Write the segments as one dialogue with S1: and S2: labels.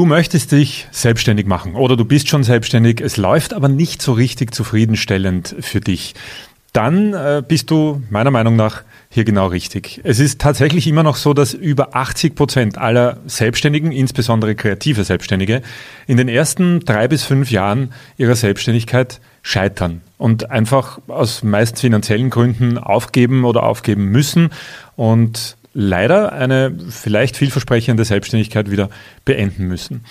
S1: Du möchtest dich selbstständig machen oder du bist schon selbstständig, es läuft aber nicht so richtig zufriedenstellend für dich. Dann äh, bist du meiner Meinung nach hier genau richtig. Es ist tatsächlich immer noch so, dass über 80 Prozent aller Selbstständigen, insbesondere kreative Selbstständige, in den ersten drei bis fünf Jahren ihrer Selbstständigkeit scheitern und einfach aus meist finanziellen Gründen aufgeben oder aufgeben müssen und leider eine vielleicht vielversprechende Selbstständigkeit wieder beenden müssen.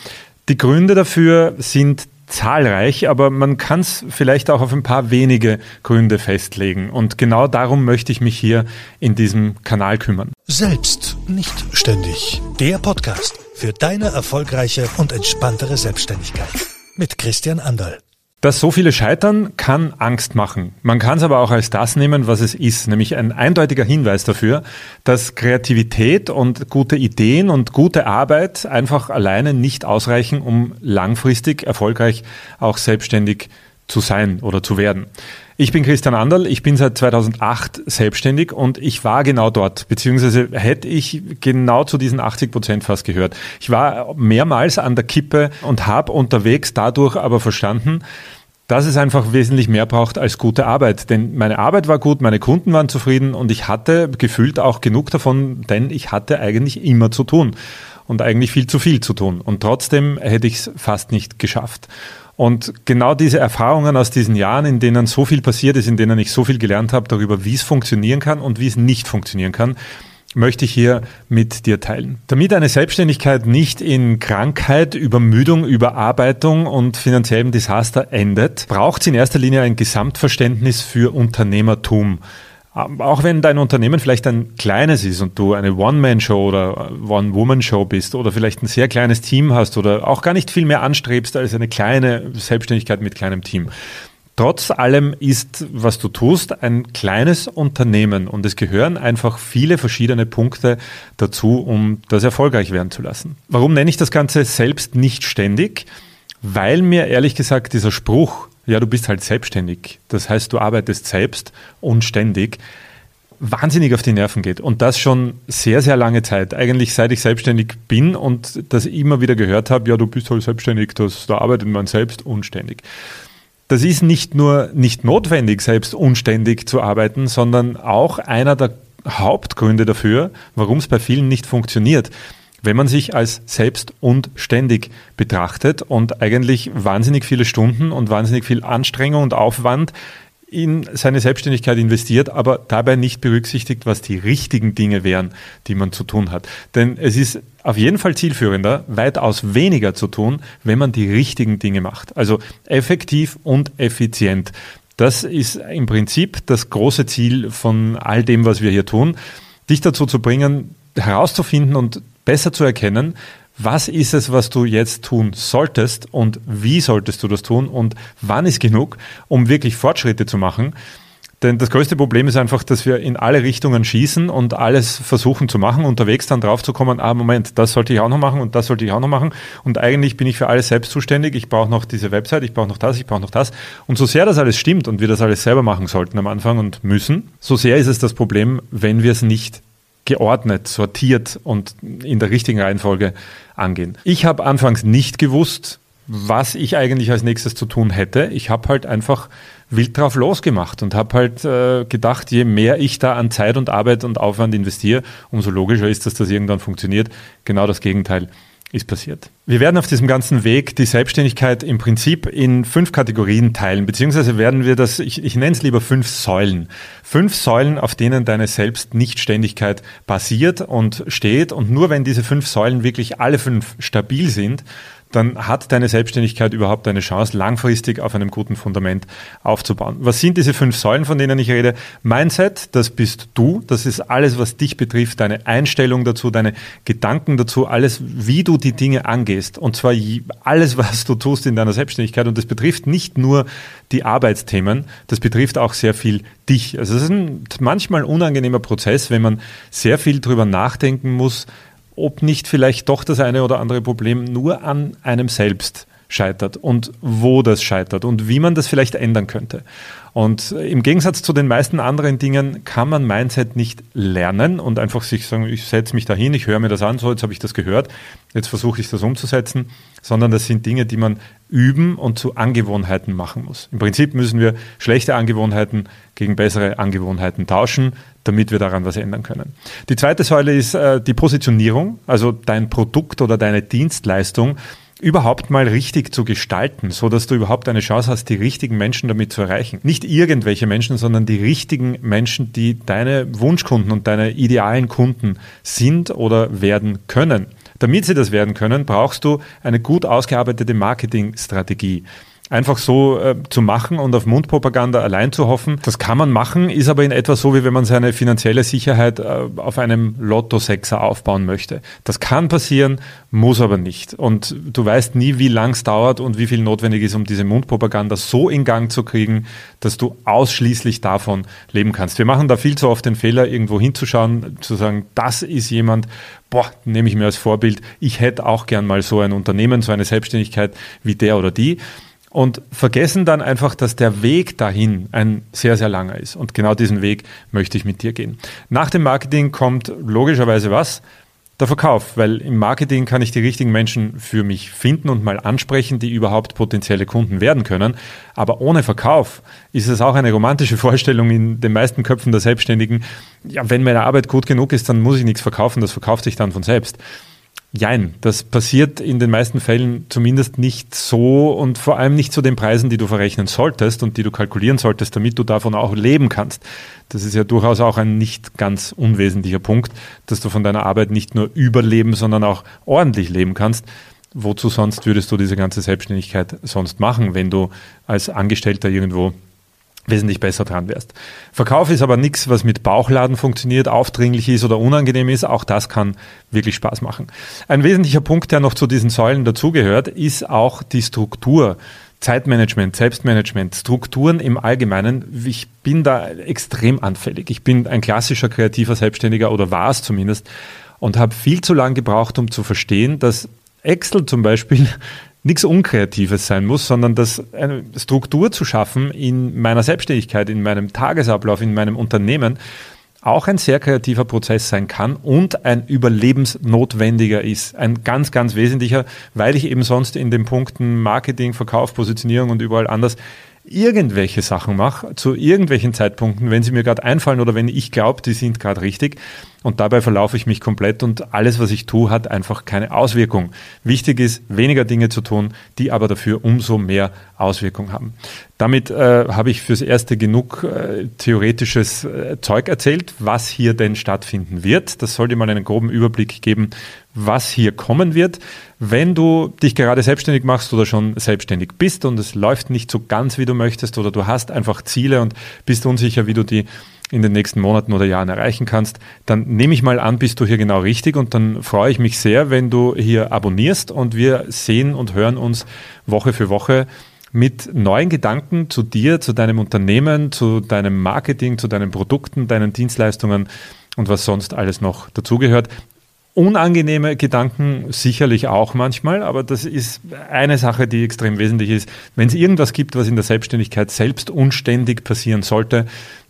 S1: Die Gründe dafür sind zahlreich, aber man kann es vielleicht auch auf ein paar wenige Gründe festlegen. Und genau darum möchte ich mich hier in diesem Kanal kümmern.
S2: Selbst nicht ständig. Der Podcast für deine erfolgreiche und entspanntere Selbstständigkeit. Mit Christian Anderl.
S1: Dass so viele scheitern, kann Angst machen. Man kann es aber auch als das nehmen, was es ist, nämlich ein eindeutiger Hinweis dafür, dass Kreativität und gute Ideen und gute Arbeit einfach alleine nicht ausreichen, um langfristig erfolgreich auch selbstständig zu sein oder zu werden. Ich bin Christian Anderl, ich bin seit 2008 selbstständig und ich war genau dort, beziehungsweise hätte ich genau zu diesen 80 Prozent fast gehört. Ich war mehrmals an der Kippe und habe unterwegs dadurch aber verstanden, dass es einfach wesentlich mehr braucht als gute Arbeit. Denn meine Arbeit war gut, meine Kunden waren zufrieden und ich hatte gefühlt auch genug davon, denn ich hatte eigentlich immer zu tun und eigentlich viel zu viel zu tun. Und trotzdem hätte ich es fast nicht geschafft. Und genau diese Erfahrungen aus diesen Jahren, in denen so viel passiert ist, in denen ich so viel gelernt habe darüber, wie es funktionieren kann und wie es nicht funktionieren kann, möchte ich hier mit dir teilen. Damit eine Selbstständigkeit nicht in Krankheit, Übermüdung, Überarbeitung und finanziellem Desaster endet, braucht es in erster Linie ein Gesamtverständnis für Unternehmertum. Ähm, auch wenn dein Unternehmen vielleicht ein kleines ist und du eine One-Man-Show oder One-Woman-Show bist oder vielleicht ein sehr kleines Team hast oder auch gar nicht viel mehr anstrebst als eine kleine Selbstständigkeit mit kleinem Team. Trotz allem ist, was du tust, ein kleines Unternehmen und es gehören einfach viele verschiedene Punkte dazu, um das erfolgreich werden zu lassen. Warum nenne ich das Ganze selbst nicht ständig? Weil mir ehrlich gesagt dieser Spruch, ja, du bist halt selbstständig. Das heißt, du arbeitest selbst und ständig wahnsinnig auf die Nerven geht. Und das schon sehr, sehr lange Zeit. Eigentlich seit ich selbstständig bin und das immer wieder gehört habe, ja, du bist halt selbstständig, das, da arbeitet man selbst unständig. Das ist nicht nur nicht notwendig, selbst unständig zu arbeiten, sondern auch einer der Hauptgründe dafür, warum es bei vielen nicht funktioniert. Wenn man sich als selbst und ständig betrachtet und eigentlich wahnsinnig viele Stunden und wahnsinnig viel Anstrengung und Aufwand in seine Selbstständigkeit investiert, aber dabei nicht berücksichtigt, was die richtigen Dinge wären, die man zu tun hat. Denn es ist auf jeden Fall zielführender, weitaus weniger zu tun, wenn man die richtigen Dinge macht. Also effektiv und effizient. Das ist im Prinzip das große Ziel von all dem, was wir hier tun, dich dazu zu bringen, herauszufinden und besser zu erkennen, was ist es, was du jetzt tun solltest und wie solltest du das tun und wann ist genug, um wirklich Fortschritte zu machen. Denn das größte Problem ist einfach, dass wir in alle Richtungen schießen und alles versuchen zu machen, unterwegs dann drauf zu kommen, ah, Moment, das sollte ich auch noch machen und das sollte ich auch noch machen. Und eigentlich bin ich für alles selbst zuständig. Ich brauche noch diese Website, ich brauche noch das, ich brauche noch das. Und so sehr das alles stimmt und wir das alles selber machen sollten am Anfang und müssen, so sehr ist es das Problem, wenn wir es nicht geordnet, sortiert und in der richtigen Reihenfolge angehen. Ich habe anfangs nicht gewusst, was ich eigentlich als nächstes zu tun hätte. Ich habe halt einfach wild drauf losgemacht und habe halt äh, gedacht, je mehr ich da an Zeit und Arbeit und Aufwand investiere, umso logischer ist, dass das irgendwann funktioniert. Genau das Gegenteil ist passiert. Wir werden auf diesem ganzen Weg die Selbstständigkeit im Prinzip in fünf Kategorien teilen, beziehungsweise werden wir das, ich, ich nenne es lieber fünf Säulen. Fünf Säulen, auf denen deine Selbstnichtständigkeit basiert und steht. Und nur wenn diese fünf Säulen wirklich alle fünf stabil sind, dann hat deine Selbstständigkeit überhaupt eine Chance, langfristig auf einem guten Fundament aufzubauen. Was sind diese fünf Säulen, von denen ich rede? Mindset, das bist du, das ist alles, was dich betrifft, deine Einstellung dazu, deine Gedanken dazu, alles, wie du die Dinge angehst. Und zwar alles, was du tust in deiner Selbstständigkeit. Und das betrifft nicht nur die Arbeitsthemen, das betrifft auch sehr viel dich. Also es ist ein manchmal unangenehmer Prozess, wenn man sehr viel drüber nachdenken muss, ob nicht vielleicht doch das eine oder andere Problem nur an einem selbst scheitert und wo das scheitert und wie man das vielleicht ändern könnte. Und im Gegensatz zu den meisten anderen Dingen kann man Mindset nicht lernen und einfach sich sagen, ich setze mich dahin, ich höre mir das an, so jetzt habe ich das gehört, jetzt versuche ich das umzusetzen, sondern das sind Dinge, die man üben und zu Angewohnheiten machen muss. Im Prinzip müssen wir schlechte Angewohnheiten gegen bessere Angewohnheiten tauschen, damit wir daran was ändern können. Die zweite Säule ist äh, die Positionierung, also dein Produkt oder deine Dienstleistung überhaupt mal richtig zu gestalten, so dass du überhaupt eine Chance hast, die richtigen Menschen damit zu erreichen. Nicht irgendwelche Menschen, sondern die richtigen Menschen, die deine Wunschkunden und deine idealen Kunden sind oder werden können. Damit sie das werden können, brauchst du eine gut ausgearbeitete Marketingstrategie einfach so äh, zu machen und auf Mundpropaganda allein zu hoffen. Das kann man machen, ist aber in etwa so, wie wenn man seine finanzielle Sicherheit äh, auf einem Lotto-Sechser aufbauen möchte. Das kann passieren, muss aber nicht. Und du weißt nie, wie lang es dauert und wie viel notwendig ist, um diese Mundpropaganda so in Gang zu kriegen, dass du ausschließlich davon leben kannst. Wir machen da viel zu oft den Fehler, irgendwo hinzuschauen, zu sagen, das ist jemand, boah, nehme ich mir als Vorbild, ich hätte auch gern mal so ein Unternehmen, so eine Selbstständigkeit wie der oder die und vergessen dann einfach, dass der Weg dahin ein sehr, sehr langer ist. Und genau diesen Weg möchte ich mit dir gehen. Nach dem Marketing kommt logischerweise was? Der Verkauf, weil im Marketing kann ich die richtigen Menschen für mich finden und mal ansprechen, die überhaupt potenzielle Kunden werden können. Aber ohne Verkauf ist es auch eine romantische Vorstellung in den meisten Köpfen der Selbstständigen. Ja, wenn meine Arbeit gut genug ist, dann muss ich nichts verkaufen, das verkauft sich dann von selbst. Jein, das passiert in den meisten Fällen zumindest nicht so und vor allem nicht zu den Preisen, die du verrechnen solltest und die du kalkulieren solltest, damit du davon auch leben kannst. Das ist ja durchaus auch ein nicht ganz unwesentlicher Punkt, dass du von deiner Arbeit nicht nur überleben, sondern auch ordentlich leben kannst. Wozu sonst würdest du diese ganze Selbstständigkeit sonst machen, wenn du als Angestellter irgendwo wesentlich besser dran wärst. Verkauf ist aber nichts, was mit Bauchladen funktioniert, aufdringlich ist oder unangenehm ist. Auch das kann wirklich Spaß machen. Ein wesentlicher Punkt, der noch zu diesen Säulen dazugehört, ist auch die Struktur. Zeitmanagement, Selbstmanagement, Strukturen im Allgemeinen. Ich bin da extrem anfällig. Ich bin ein klassischer kreativer Selbstständiger oder war es zumindest und habe viel zu lange gebraucht, um zu verstehen, dass Excel zum Beispiel nichts Unkreatives sein muss, sondern das eine Struktur zu schaffen in meiner Selbstständigkeit, in meinem Tagesablauf, in meinem Unternehmen, auch ein sehr kreativer Prozess sein kann und ein überlebensnotwendiger ist. Ein ganz, ganz wesentlicher, weil ich eben sonst in den Punkten Marketing, Verkauf, Positionierung und überall anders irgendwelche Sachen mache, zu irgendwelchen Zeitpunkten, wenn sie mir gerade einfallen oder wenn ich glaube, die sind gerade richtig. Und dabei verlaufe ich mich komplett und alles, was ich tue, hat einfach keine Auswirkung. Wichtig ist, weniger Dinge zu tun, die aber dafür umso mehr Auswirkung haben. Damit äh, habe ich fürs Erste genug äh, theoretisches äh, Zeug erzählt, was hier denn stattfinden wird. Das soll dir mal einen groben Überblick geben, was hier kommen wird. Wenn du dich gerade selbstständig machst oder schon selbstständig bist und es läuft nicht so ganz, wie du möchtest oder du hast einfach Ziele und bist unsicher, wie du die in den nächsten Monaten oder Jahren erreichen kannst, dann nehme ich mal an, bist du hier genau richtig und dann freue ich mich sehr, wenn du hier abonnierst und wir sehen und hören uns Woche für Woche mit neuen Gedanken zu dir, zu deinem Unternehmen, zu deinem Marketing, zu deinen Produkten, deinen Dienstleistungen und was sonst alles noch dazugehört. Unangenehme Gedanken sicherlich auch manchmal, aber das ist eine Sache, die extrem wesentlich ist. Wenn es irgendwas gibt, was in der Selbstständigkeit selbst unständig passieren sollte,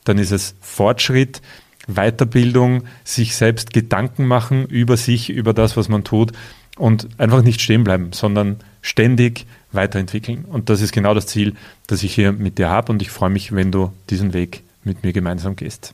S1: dann ist es Fortschritt, Weiterbildung, sich selbst Gedanken machen über sich, über das, was man tut und einfach nicht stehen bleiben, sondern ständig weiterentwickeln. Und das ist genau das Ziel, das ich hier mit dir habe und ich freue mich, wenn du diesen Weg mit mir gemeinsam gehst.